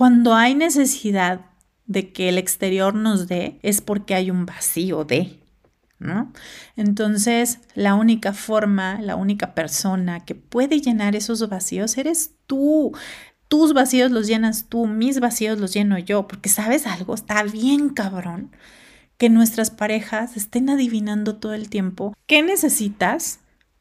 Cuando hay necesidad de que el exterior nos dé, es porque hay un vacío de, ¿no? Entonces, la única forma, la única persona que puede llenar esos vacíos eres tú. Tus vacíos los llenas tú, mis vacíos los lleno yo, porque sabes algo, está bien cabrón que nuestras parejas estén adivinando todo el tiempo qué necesitas,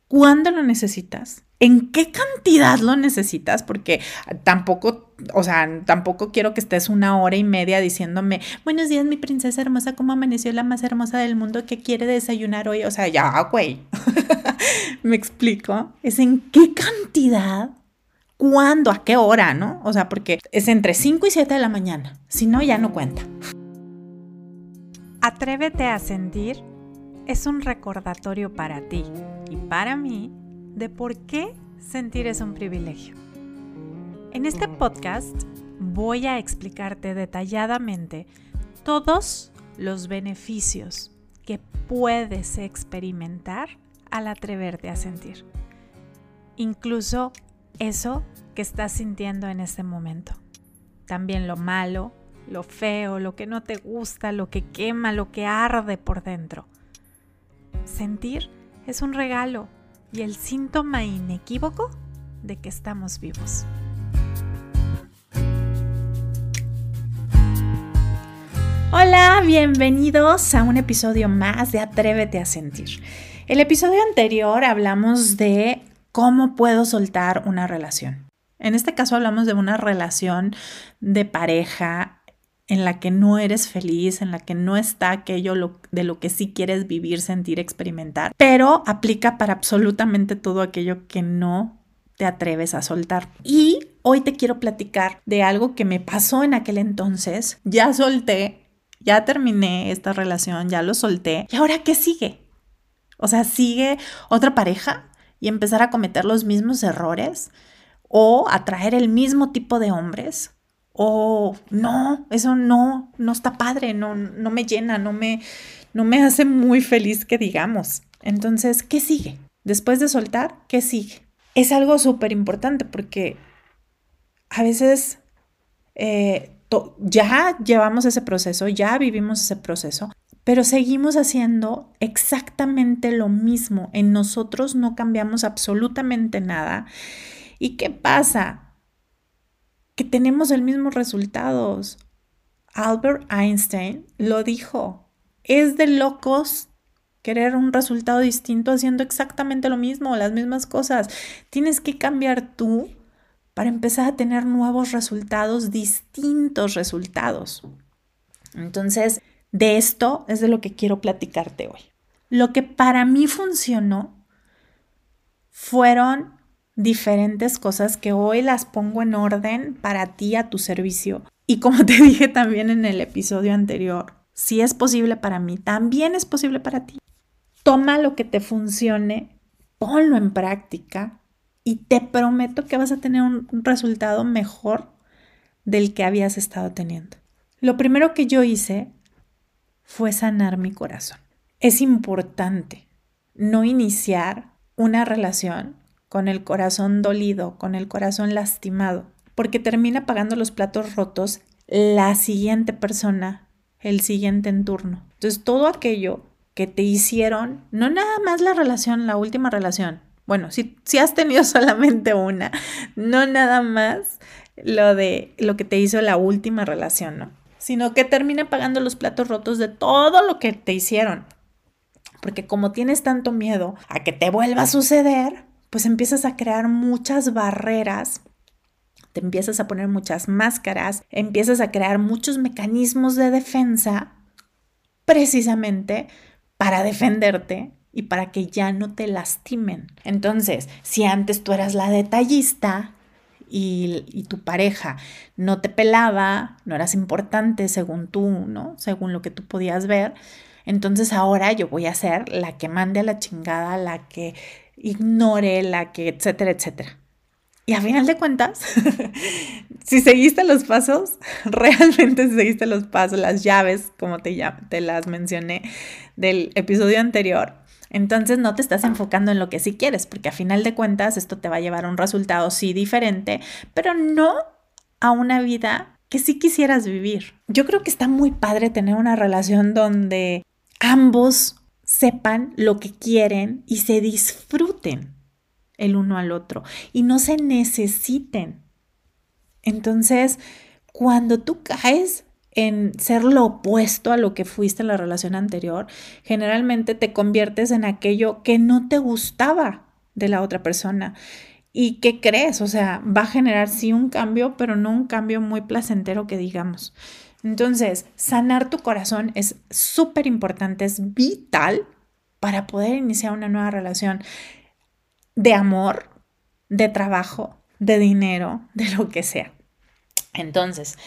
cuándo lo necesitas, en qué cantidad lo necesitas, porque tampoco, o sea, tampoco quiero que estés una hora y media diciéndome, buenos días, mi princesa hermosa, ¿cómo amaneció la más hermosa del mundo que quiere desayunar hoy? O sea, ya, güey. ¿Me explico? Es en qué cantidad cuándo, a qué hora, ¿no? O sea, porque es entre 5 y 7 de la mañana. Si no, ya no cuenta. Atrévete a sentir es un recordatorio para ti y para mí de por qué sentir es un privilegio. En este podcast voy a explicarte detalladamente todos los beneficios que puedes experimentar al atreverte a sentir. Incluso eso que estás sintiendo en este momento. También lo malo, lo feo, lo que no te gusta, lo que quema, lo que arde por dentro. Sentir es un regalo y el síntoma inequívoco de que estamos vivos. Hola, bienvenidos a un episodio más de Atrévete a Sentir. El episodio anterior hablamos de ¿Cómo puedo soltar una relación? En este caso hablamos de una relación de pareja en la que no eres feliz, en la que no está aquello de lo que sí quieres vivir, sentir, experimentar, pero aplica para absolutamente todo aquello que no te atreves a soltar. Y hoy te quiero platicar de algo que me pasó en aquel entonces. Ya solté, ya terminé esta relación, ya lo solté. ¿Y ahora qué sigue? O sea, sigue otra pareja y empezar a cometer los mismos errores o atraer el mismo tipo de hombres o no, eso no, no está padre, no, no me llena, no me, no me hace muy feliz que digamos. Entonces, ¿qué sigue? Después de soltar, ¿qué sigue? Es algo súper importante porque a veces eh, ya llevamos ese proceso, ya vivimos ese proceso, pero seguimos haciendo exactamente lo mismo. En nosotros no cambiamos absolutamente nada. ¿Y qué pasa? Que tenemos el mismo resultados. Albert Einstein lo dijo. Es de locos querer un resultado distinto haciendo exactamente lo mismo, las mismas cosas. Tienes que cambiar tú para empezar a tener nuevos resultados, distintos resultados. Entonces, de esto es de lo que quiero platicarte hoy. Lo que para mí funcionó fueron diferentes cosas que hoy las pongo en orden para ti a tu servicio. Y como te dije también en el episodio anterior, si es posible para mí, también es posible para ti. Toma lo que te funcione, ponlo en práctica y te prometo que vas a tener un resultado mejor del que habías estado teniendo. Lo primero que yo hice fue sanar mi corazón. Es importante no iniciar una relación con el corazón dolido, con el corazón lastimado, porque termina pagando los platos rotos la siguiente persona, el siguiente en turno. Entonces, todo aquello que te hicieron, no nada más la relación, la última relación. Bueno, si, si has tenido solamente una, no nada más lo de lo que te hizo la última relación, ¿no? sino que termina pagando los platos rotos de todo lo que te hicieron. Porque como tienes tanto miedo a que te vuelva a suceder, pues empiezas a crear muchas barreras, te empiezas a poner muchas máscaras, empiezas a crear muchos mecanismos de defensa precisamente para defenderte y para que ya no te lastimen. Entonces, si antes tú eras la detallista, y, tu pareja no te pelaba, no eras importante según tú, ¿no? Según lo que tú podías ver. Entonces ahora yo voy a ser la que mande a la chingada, la que ignore, la que, etcétera, etcétera. Y a final de cuentas, si seguiste los pasos, realmente si seguiste los pasos, las llaves, como te, te las mencioné del episodio anterior, entonces no te estás enfocando en lo que sí quieres, porque a final de cuentas esto te va a llevar a un resultado sí diferente, pero no a una vida que sí quisieras vivir. Yo creo que está muy padre tener una relación donde ambos sepan lo que quieren y se disfruten el uno al otro y no se necesiten. Entonces, cuando tú caes en ser lo opuesto a lo que fuiste en la relación anterior, generalmente te conviertes en aquello que no te gustaba de la otra persona. ¿Y qué crees? O sea, va a generar sí un cambio, pero no un cambio muy placentero que digamos. Entonces, sanar tu corazón es súper importante, es vital para poder iniciar una nueva relación de amor, de trabajo, de dinero, de lo que sea. Entonces,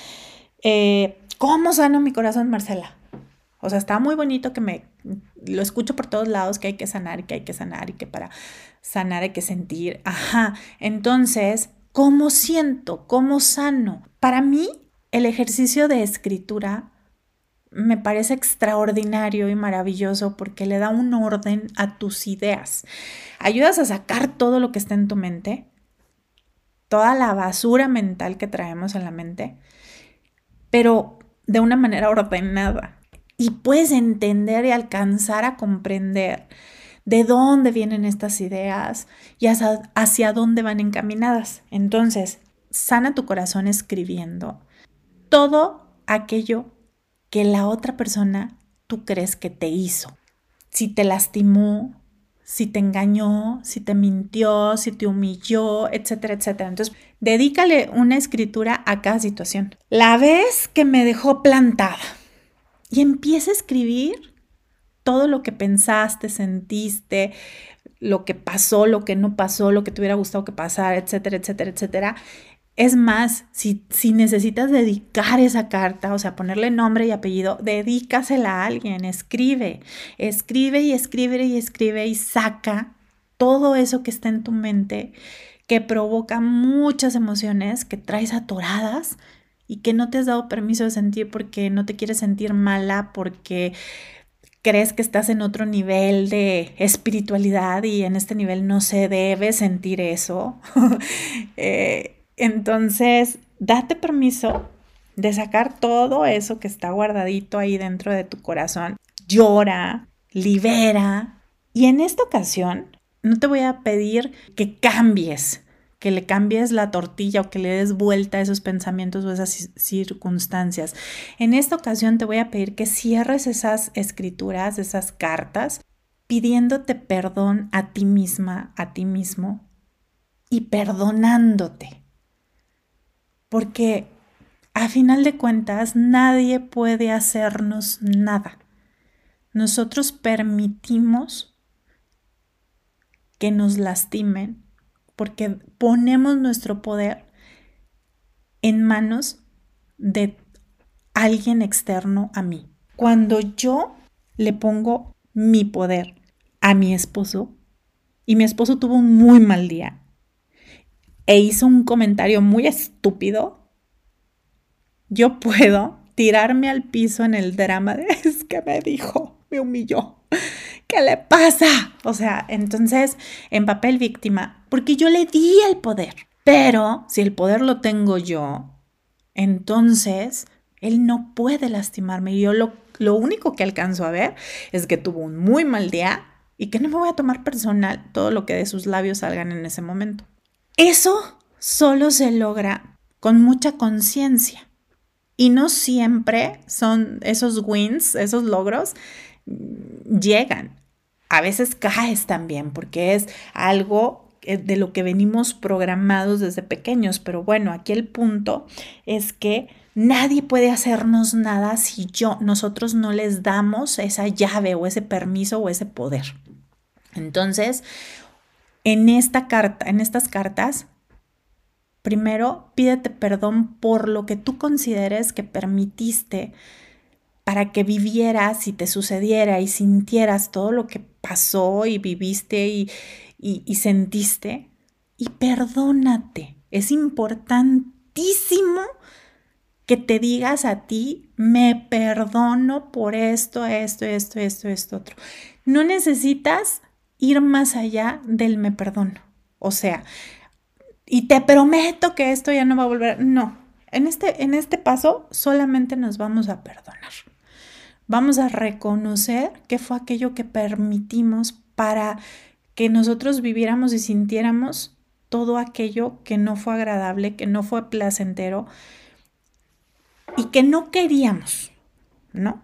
eh, ¿cómo sano mi corazón, Marcela? O sea, está muy bonito que me lo escucho por todos lados que hay que sanar que hay que sanar y que para sanar hay que sentir. Ajá. Entonces, ¿cómo siento? ¿Cómo sano? Para mí, el ejercicio de escritura me parece extraordinario y maravilloso porque le da un orden a tus ideas. Ayudas a sacar todo lo que está en tu mente, toda la basura mental que traemos en la mente, pero de una manera ordenada. Y puedes entender y alcanzar a comprender de dónde vienen estas ideas y hacia, dónde van encaminadas. Entonces, sana tu corazón escribiendo todo aquello que la otra persona tú crees que te hizo. Si te lastimó, si te engañó, si te mintió, si te humilló, etcétera, etcétera. Entonces, dedícale una escritura a cada situación. La vez que me dejó plantada y empieza a escribir todo lo que pensaste, sentiste, lo que pasó, lo que no pasó, lo que te hubiera gustado que pasara, etcétera, etcétera, etcétera. Es más, si, si, necesitas dedicar esa carta, o sea, ponerle nombre y apellido, dedícasela a alguien, escribe, escribe y escribe y escribe y saca todo eso que está en tu mente, que provoca muchas emociones que traes atoradas y que no te has dado permiso de sentir porque no te quieres sentir mala, porque crees que estás en otro nivel de espiritualidad y en este nivel no se debe sentir eso. eh, entonces, date permiso de sacar todo eso que está guardadito ahí dentro de tu corazón. Llora, libera. Y en esta ocasión, no te voy a pedir que cambies, que le cambies la tortilla o que le des vuelta a esos pensamientos o esas circunstancias. En esta ocasión te voy a pedir que cierres esas escrituras, esas cartas, pidiéndote perdón a ti misma, a ti mismo y perdonándote porque a final de cuentas nadie puede hacernos nada. Nosotros permitimos que nos lastimen porque ponemos nuestro poder en manos de alguien externo a mí. Cuando yo le pongo mi poder a mi esposo y mi esposo tuvo un muy mal día e hizo un comentario muy estúpido, yo puedo tirarme al piso en el drama de es que me dijo, me humilló. ¿Qué le pasa? O sea, entonces, en papel víctima, porque yo le di el poder. Pero si el poder lo tengo yo, entonces él no puede lastimarme. Y yo lo, lo único que alcanzo a ver es que tuvo un muy mal día y que no me voy a tomar personal todo lo que de sus labios salgan en ese momento. Eso solo se logra con mucha conciencia y no siempre son esos wins, esos logros llegan. A veces caes también porque es algo de lo que venimos programados desde pequeños, pero bueno, aquí el punto es que nadie puede hacernos nada si yo nosotros no les damos esa llave o ese permiso o ese poder. Entonces, en esta carta, en estas cartas, primero pídete perdón por lo que tú consideres que permitiste para que vivieras y te sucediera y sintieras todo lo que pasó y viviste y, y sentiste. Y perdónate. Es importantísimo que te digas a ti, me perdono por esto, esto, esto, esto, esto, otro. No necesitas ir más allá del me perdono. O sea, y te prometo que esto ya no va a volver. No, En este, en este paso solamente nos vamos a perdonar. Vamos a reconocer qué fue aquello que permitimos para que nosotros viviéramos y sintiéramos todo aquello que no fue agradable, que no fue placentero y que no queríamos, ¿no?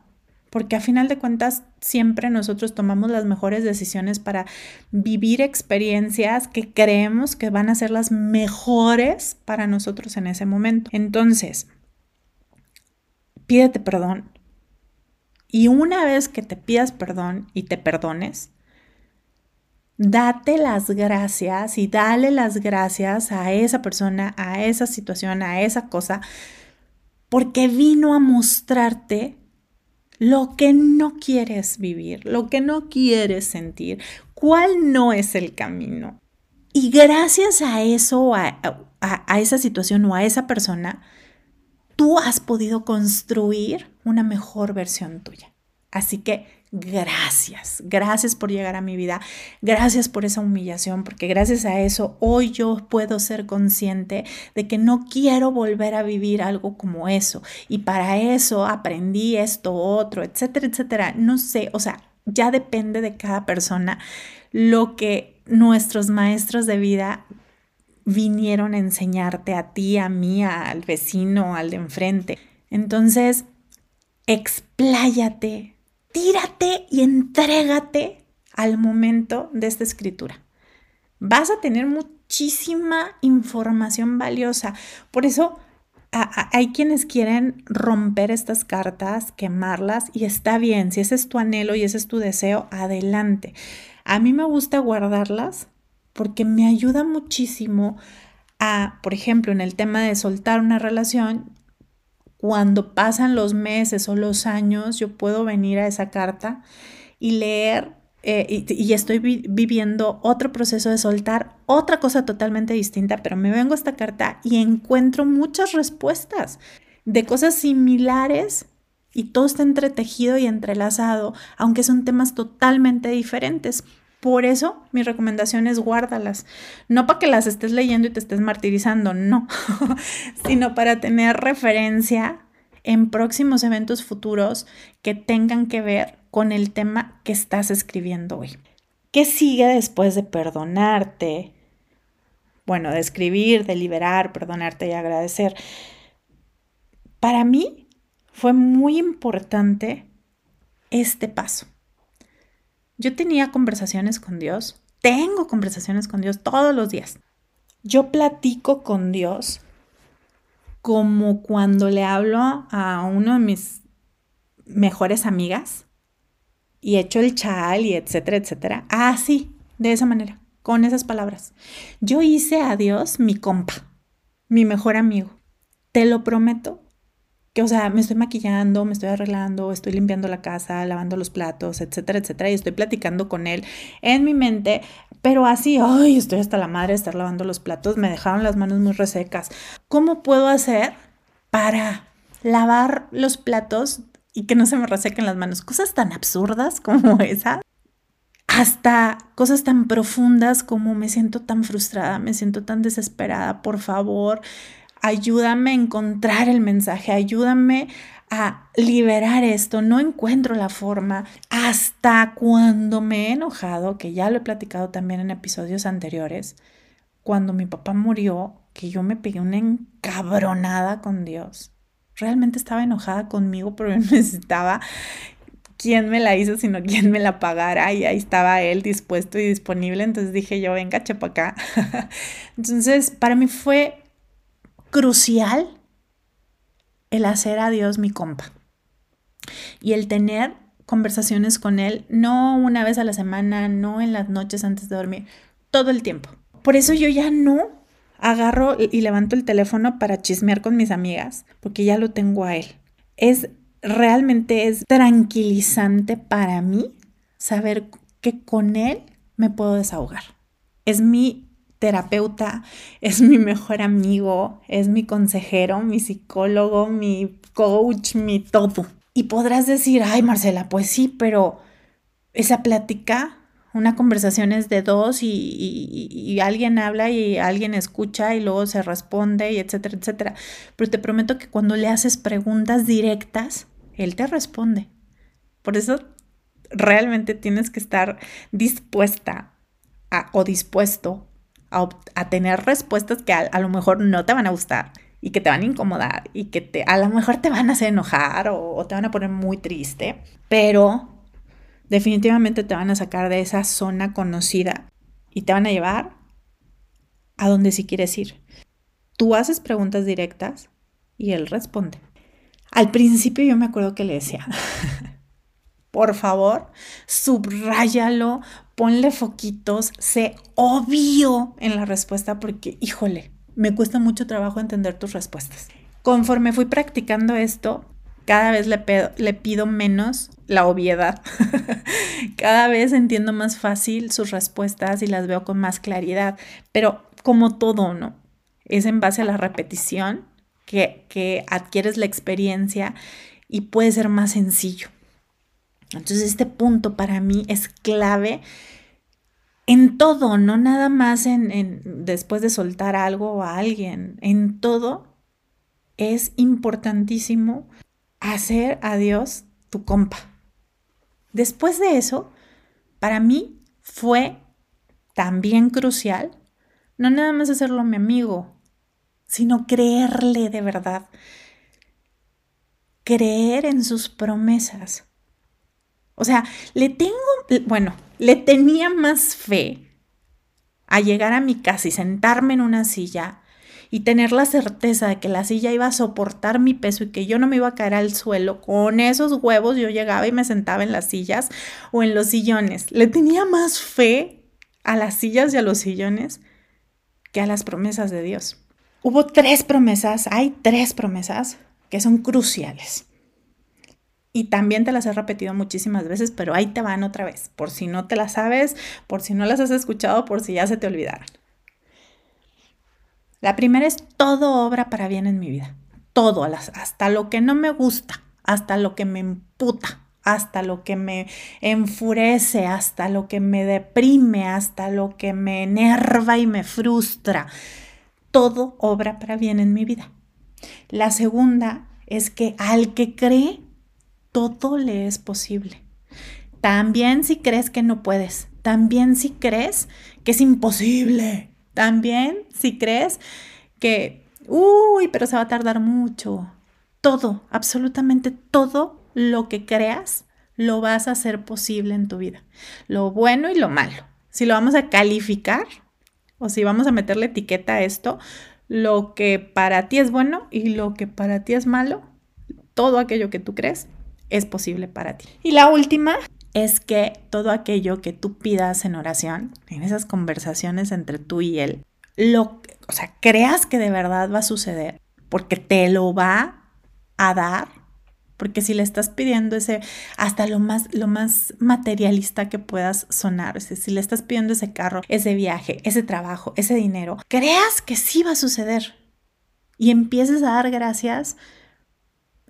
Porque a final de cuentas siempre nosotros tomamos las mejores decisiones para vivir experiencias que creemos que van a ser las mejores para nosotros en ese momento. Entonces, pídete perdón. Y una vez que te pidas perdón y te perdones, date las gracias y dale las gracias a esa persona, a esa situación, a esa cosa, porque vino a mostrarte lo que no quieres vivir, lo que no quieres sentir, cuál no es el camino. Y gracias a eso, a, esa situación o a esa persona, tú has podido construir una mejor versión tuya. Así que gracias, gracias por llegar a mi vida, gracias por esa humillación, porque gracias a eso hoy yo puedo ser consciente de que no quiero volver a vivir algo como eso. Y para eso aprendí esto, otro, etcétera, etcétera. No sé, o sea, ya depende de cada persona lo que nuestros maestros de vida vinieron a enseñarte a ti, a mí, al vecino, al de enfrente. Entonces, expláyate, tírate y entrégate al momento de esta escritura. Vas a tener muchísima información valiosa. Por eso hay quienes quieren romper estas cartas, quemarlas y está bien. Si ese es tu anhelo y ese es tu deseo, adelante. A mí me gusta guardarlas porque me ayuda muchísimo a, por ejemplo, en el tema de soltar una relación, cuando pasan los meses o los años, yo puedo venir a esa carta y leer eh, y, estoy viviendo otro proceso de soltar otra cosa totalmente distinta, pero me vengo a esta carta y encuentro muchas respuestas de cosas similares y todo está entretejido y entrelazado, aunque son temas totalmente diferentes. Por eso mi recomendación es guárdalas. No para que las estés leyendo y te estés martirizando, no, sino para tener referencia en próximos eventos futuros que tengan que ver con el tema que estás escribiendo hoy. ¿Qué sigue después de perdonarte? Bueno, de escribir, de liberar, perdonarte y agradecer. Para mí fue muy importante este paso yo tenía conversaciones con Dios, tengo conversaciones con Dios todos los días. Yo platico con Dios como cuando le hablo a uno de mis mejores amigas y echo el chal y etcétera, etcétera. Así, de esa manera, con esas palabras. Yo hice a Dios mi compa, mi mejor amigo. Te lo prometo o sea, me estoy maquillando, me estoy arreglando, estoy limpiando la casa, lavando los platos, etcétera, etcétera, y estoy platicando con él en mi mente, pero así, ay, estoy hasta la madre de estar lavando los platos, me dejaron las manos muy resecas. ¿Cómo puedo hacer para lavar los platos y que no se me resequen las manos? Cosas tan absurdas como esa hasta cosas tan profundas como me siento tan frustrada, me siento tan desesperada, por favor, ayúdame a encontrar el mensaje, ayúdame a liberar esto, no encuentro la forma hasta cuando me he enojado, que ya lo he platicado también en episodios anteriores, cuando mi papá murió, que yo me pegué una encabronada con Dios. Realmente estaba enojada conmigo, pero necesitaba quién me la hizo, sino quién me la pagara. Y ahí estaba él dispuesto y disponible. Entonces dije yo, venga, chepa acá. Entonces, para mí fue crucial el hacer a Dios mi compa y el tener conversaciones con Él, no una vez a la semana, no en las noches antes de dormir, todo el tiempo. Por eso yo ya no agarro y levanto el teléfono para chismear con mis amigas, porque ya lo tengo a Él. Es realmente es tranquilizante para mí saber que con Él me puedo desahogar. Es mi terapeuta, es mi mejor amigo, es mi consejero, mi psicólogo, mi coach, mi todo. Y podrás decir, ay Marcela, pues sí, pero esa plática, una conversación es de dos y, alguien habla y alguien escucha y luego se responde y etcétera, etcétera. Pero te prometo que cuando le haces preguntas directas, él te responde. Por eso realmente tienes que estar dispuesta o dispuesto a, tener respuestas que a, lo mejor no te van a gustar y que te van a incomodar y que te, a lo mejor te van a hacer enojar o, o te van a poner muy triste, pero definitivamente te van a sacar de esa zona conocida y te van a llevar a donde sí quieres ir. Tú haces preguntas directas y él responde. Al principio yo me acuerdo que le decía, por favor, subráyalo, ponle foquitos, sé obvio en la respuesta porque, híjole, me cuesta mucho trabajo entender tus respuestas. Conforme fui practicando esto, cada vez le, pido menos la obviedad. cada vez entiendo más fácil sus respuestas y las veo con más claridad. Pero como todo, ¿no? Es en base a la repetición que adquieres la experiencia y puede ser más sencillo. Entonces este punto para mí es clave en todo, no nada más en, en, después de soltar algo a alguien, en todo es importantísimo hacer a Dios tu compa. Después de eso, para mí fue también crucial no nada más hacerlo mi amigo, sino creerle de verdad. Creer en sus promesas. O sea, le tengo, bueno, le tenía más fe a llegar a mi casa y sentarme en una silla y tener la certeza de que la silla iba a soportar mi peso y que yo no me iba a caer al suelo, con esos huevos yo llegaba y me sentaba en las sillas o en los sillones. Le tenía más fe a las sillas y a los sillones que a las promesas de Dios. Hubo tres promesas, hay tres promesas que son cruciales. Y también te las he repetido muchísimas veces, pero ahí te van otra vez, por si no te las sabes, por si no las has escuchado, por si ya se te olvidaron. La primera es todo obra para bien en mi vida. Todo, hasta lo que no me gusta, hasta lo que me emputa, hasta lo que me enfurece, hasta lo que me deprime, hasta lo que me enerva y me frustra. Todo obra para bien en mi vida. La segunda es que al que cree, todo le es posible. También si crees que no puedes, también si crees que es imposible, también, si crees que, uy, pero se va a tardar mucho, todo, absolutamente todo lo que creas, lo vas a hacer posible en tu vida. Lo bueno y lo malo. Si lo vamos a calificar o si vamos a meterle etiqueta a esto, lo que para ti es bueno y lo que para ti es malo, todo aquello que tú crees es posible para ti. Y la última es que todo aquello que tú pidas en oración, en esas conversaciones entre tú y él, lo, o sea, creas que de verdad va a suceder, porque te lo va a dar, porque si le estás pidiendo ese, hasta lo más, lo más materialista que puedas sonar, si le estás pidiendo ese carro, ese viaje, ese trabajo, ese dinero, creas que sí va a suceder y empieces a dar gracias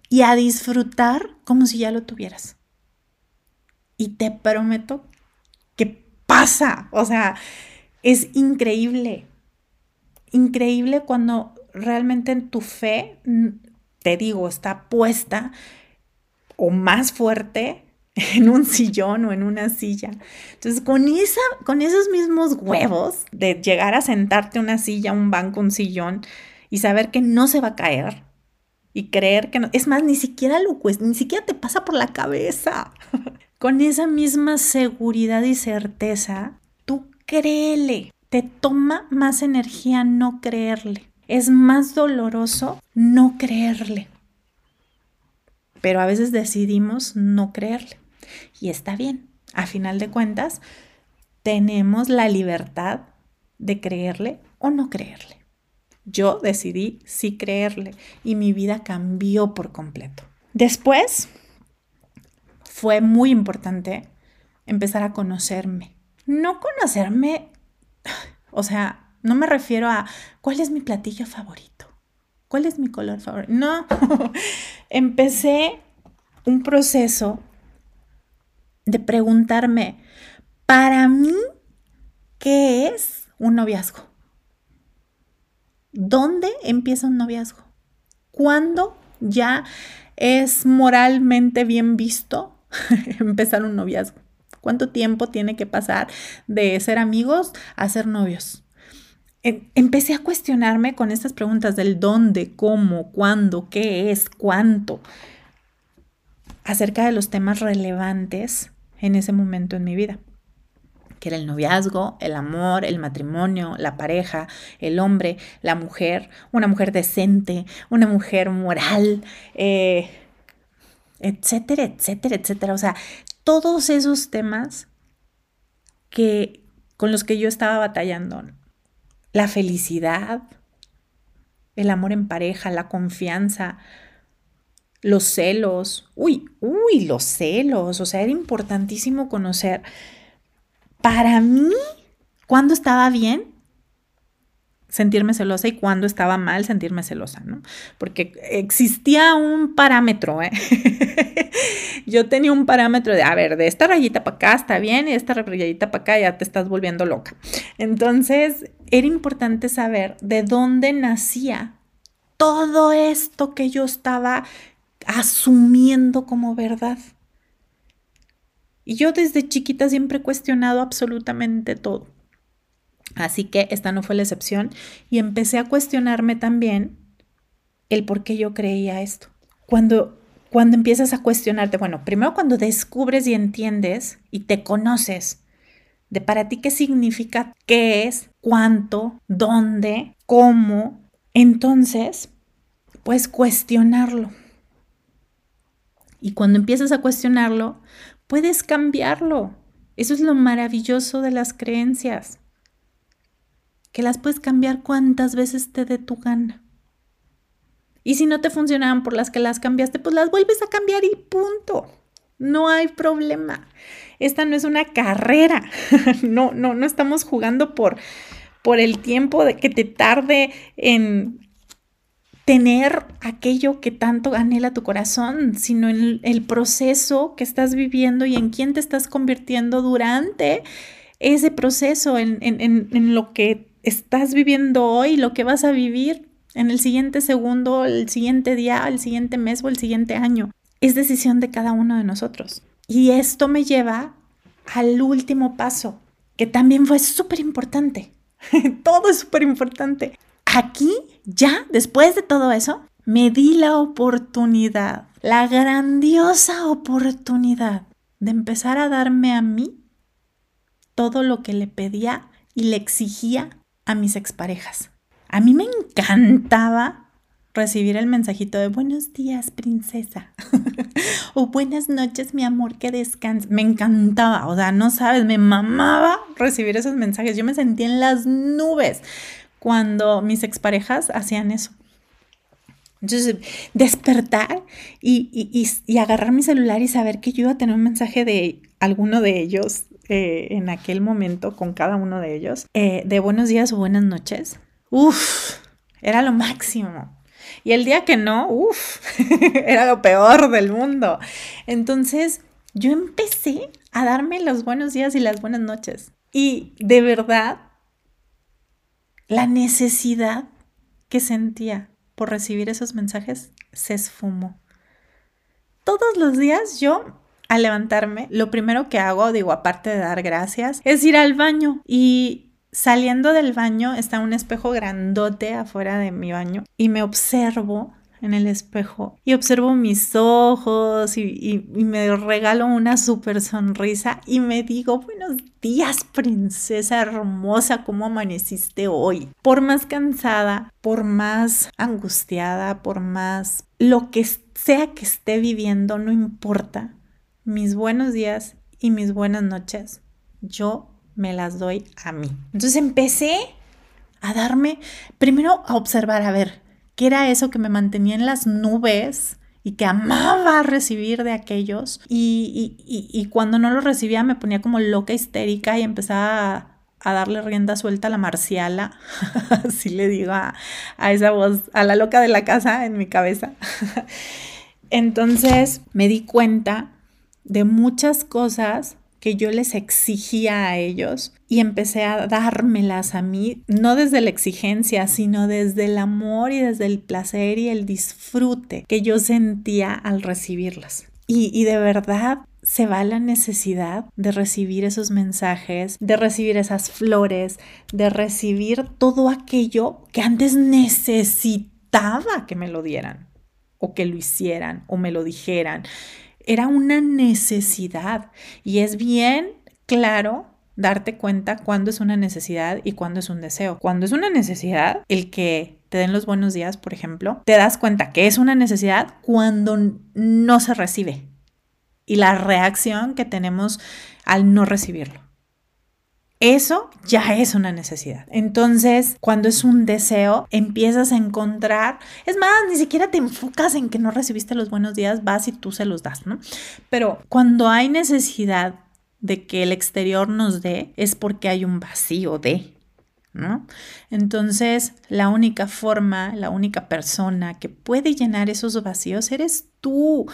y a disfrutar como si ya lo tuvieras. Y te prometo que pasa, o sea, es increíble, increíble cuando realmente en tu fe, te digo, está puesta o más fuerte en un sillón o en una silla. Entonces, con, esa, con esos mismos huevos de llegar a sentarte en una silla, un banco, un sillón y saber que no se va a caer y creer que no, es más, ni siquiera lo ni siquiera te pasa por la cabeza. Con esa misma seguridad y certeza, tú créele. Te toma más energía no creerle. Es más doloroso no creerle. Pero a veces decidimos no creerle. Y está bien. A final de cuentas, tenemos la libertad de creerle o no creerle. Yo decidí sí creerle y mi vida cambió por completo. Después fue muy importante empezar a conocerme. No conocerme, o sea, no me refiero a cuál es mi platillo favorito, cuál es mi color favorito. No, empecé un proceso de preguntarme, Para mí, ¿qué es un noviazgo? ¿Dónde empieza un noviazgo? ¿Cuándo ya es moralmente bien visto empezar un noviazgo? ¿Cuánto tiempo tiene que pasar de ser amigos a ser novios? Em, empecé a cuestionarme con estas preguntas del dónde, cómo, cuándo, qué es, cuánto, acerca de los temas relevantes en ese momento en mi vida que era el noviazgo, el amor, el matrimonio, la pareja, el hombre, la mujer, una mujer decente, una mujer moral, eh, etcétera, etcétera, etcétera. O sea, todos esos temas que, con los que yo estaba batallando la felicidad, el amor en pareja, la confianza, los celos. Uy, uy, los celos. O sea, era importantísimo conocer para mí cuándo estaba bien sentirme celosa y cuándo estaba mal sentirme celosa, ¿no? Porque existía un parámetro, ¿eh? Yo tenía un parámetro de, a ver, de esta rayita para acá está bien y esta rayita para acá ya te estás volviendo loca. Entonces, era importante saber de dónde nacía todo esto que yo estaba asumiendo como verdad. Y yo desde chiquita siempre he cuestionado absolutamente todo. Así que esta no fue la excepción y empecé a cuestionarme también el por qué yo creía esto. Cuando, cuando empiezas a cuestionarte, bueno, primero cuando descubres y entiendes y te conoces de para ti qué significa, qué es, cuánto, dónde, cómo, entonces puedes cuestionarlo. Y cuando empiezas a cuestionarlo, puedes cambiarlo. Eso es lo maravilloso de las creencias que las puedes cambiar cuantas veces te dé tu gana. Y si no te funcionaban por las que las cambiaste, pues las vuelves a cambiar y punto. No hay problema. Esta no es una carrera. no, no, no estamos jugando por, por el tiempo de que te tarde en tener aquello que tanto anhela tu corazón, sino en el proceso que estás viviendo y en quién te estás convirtiendo durante ese proceso, en, en, en lo que estás viviendo hoy, lo que vas a vivir en el siguiente segundo, el siguiente día, el siguiente mes o el siguiente año. Es decisión de cada uno de nosotros. Y esto me lleva al último paso, que también fue súper importante. todo es súper importante. Aquí, ya, después de todo eso, me di la oportunidad, la grandiosa oportunidad de empezar a darme a mí todo lo que le pedía y le exigía a mis exparejas. A mí me encantaba recibir el mensajito de buenos días, princesa. o buenas noches, mi amor, que descanse. Me encantaba, o sea, no sabes, me mamaba recibir esos mensajes. Yo me sentía en las nubes cuando mis exparejas hacían eso. Entonces, despertar y, y, agarrar mi celular y saber que yo iba a tener un mensaje de alguno de ellos eh, en aquel momento con cada uno de ellos, eh, de buenos días o buenas noches, uff, era lo máximo. Y el día que no, uff, era lo peor del mundo. Entonces, yo empecé a darme los buenos días y las buenas noches. Y de verdad, la necesidad que sentía por recibir esos mensajes se esfumó. Todos los días yo al levantarme, lo primero que hago, digo, aparte de dar gracias, es ir al baño y Saliendo del baño está un espejo grandote afuera de mi baño y me observo en el espejo y observo mis ojos y, me regalo una súper sonrisa y me digo, buenos días princesa hermosa, ¿cómo amaneciste hoy? Por más cansada, por más angustiada, por más lo que sea que esté viviendo, no importa mis buenos días y mis buenas noches, yo me las doy a mí. Entonces empecé a darme, primero a observar, a ver, qué era eso que me mantenía en las nubes y que amaba recibir de aquellos. Y, cuando no lo recibía me ponía como loca, histérica y empezaba a, a darle rienda suelta a la marciala, así le digo a, a esa voz, a la loca de la casa en mi cabeza. Entonces me di cuenta de muchas cosas que yo les exigía a ellos y empecé a dármelas a mí, no desde la exigencia, sino desde el amor y desde el placer y el disfrute que yo sentía al recibirlas. Y, y de verdad se va la necesidad de recibir esos mensajes, de recibir esas flores, de recibir todo aquello que antes necesitaba que me lo dieran o que lo hicieran o me lo dijeran. Era una necesidad y es bien claro darte cuenta cuándo es una necesidad y cuándo es un deseo. Cuando es una necesidad, el que te den los buenos días, por ejemplo, te das cuenta que es una necesidad cuando no se recibe y la reacción que tenemos al no recibirlo. Eso ya es una necesidad. Entonces, cuando es un deseo, empiezas a encontrar, es más, ni siquiera te enfocas en que no recibiste los buenos días, vas y tú se los das, ¿no? Pero cuando hay necesidad de que el exterior nos dé, es porque hay un vacío de, ¿no? Entonces, la única forma, la única persona que puede llenar esos vacíos eres tú.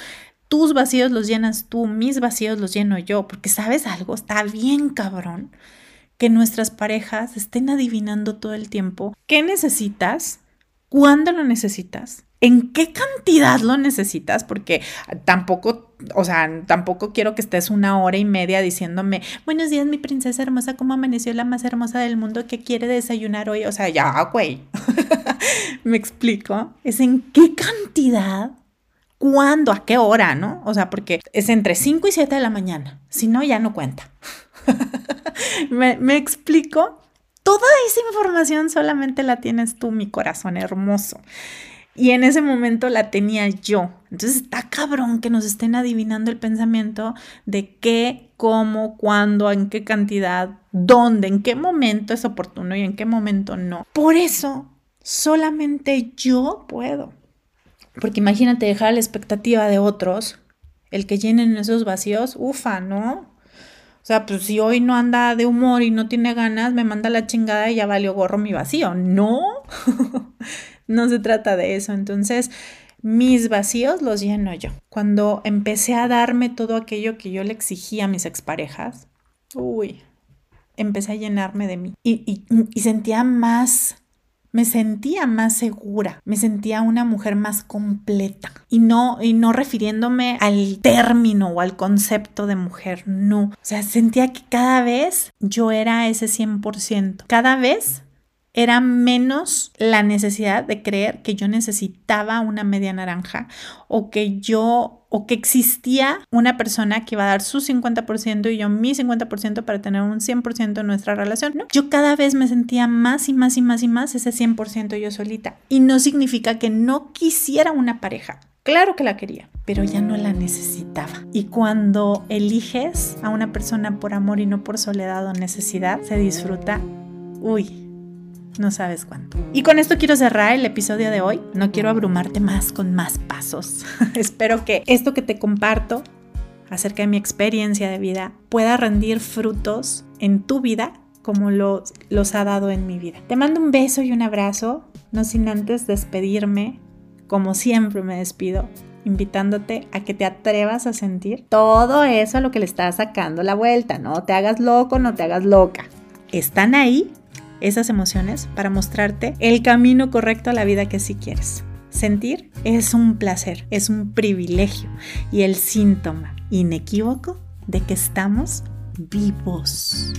Tus vacíos los llenas tú, mis vacíos los lleno yo, porque sabes algo, está bien cabrón que nuestras parejas estén adivinando todo el tiempo qué necesitas, cuándo lo necesitas, en qué cantidad lo necesitas, porque tampoco, o sea, tampoco quiero que estés una hora y media diciéndome, buenos días, mi princesa hermosa, ¿cómo amaneció la más hermosa del mundo que quiere desayunar hoy? O sea, ya, güey. Me explico. Es en qué cantidad cuándo, a qué hora, ¿no? O sea, porque es entre 5 y 7 de la mañana. Si no, ya no cuenta. ¿Me, ¿Me, explico? Toda esa información solamente la tienes tú, mi corazón hermoso. Y en ese momento la tenía yo. Entonces está cabrón que nos estén adivinando el pensamiento de qué, cómo, cuándo, en qué cantidad, dónde, en qué momento es oportuno y en qué momento no. Por eso solamente yo puedo. Porque imagínate dejar la expectativa de otros, el que llenen esos vacíos, ufa, ¿no? O sea, pues si hoy no anda de humor y no tiene ganas, me manda la chingada y ya valió gorro mi vacío. No, no se trata de eso. Entonces, mis vacíos los lleno yo. Cuando empecé a darme todo aquello que yo le exigía a mis exparejas, uy, empecé a llenarme de mí y, y, sentía más me sentía más segura, me sentía una mujer más completa y no, y no refiriéndome al término o al concepto de mujer, no. O sea, sentía que cada vez yo era ese 100%, cada vez era menos la necesidad de creer que yo necesitaba una media naranja o que yo o que existía una persona que iba a dar su 50% y yo mi 50% para tener un 100% en nuestra relación. ¿no? Yo cada vez me sentía más y más y más y más ese 100% yo solita. Y no significa que no quisiera una pareja. Claro que la quería, pero ya no la necesitaba. Y cuando eliges a una persona por amor y no por soledad o necesidad, se disfruta, uy, no sabes cuánto. Y con esto quiero cerrar el episodio de hoy. No quiero abrumarte más con más pasos. Espero que esto que te comparto acerca de mi experiencia de vida pueda rendir frutos en tu vida como los, los ha dado en mi vida. Te mando un beso y un abrazo, no sin antes despedirme, como siempre me despido, invitándote a que te atrevas a sentir todo eso a lo que le estás sacando la vuelta. No te hagas loco, no te hagas loca. Están ahí esas emociones para mostrarte el camino correcto a la vida que sí quieres. Sentir es un placer, es un privilegio y el síntoma inequívoco de que estamos vivos.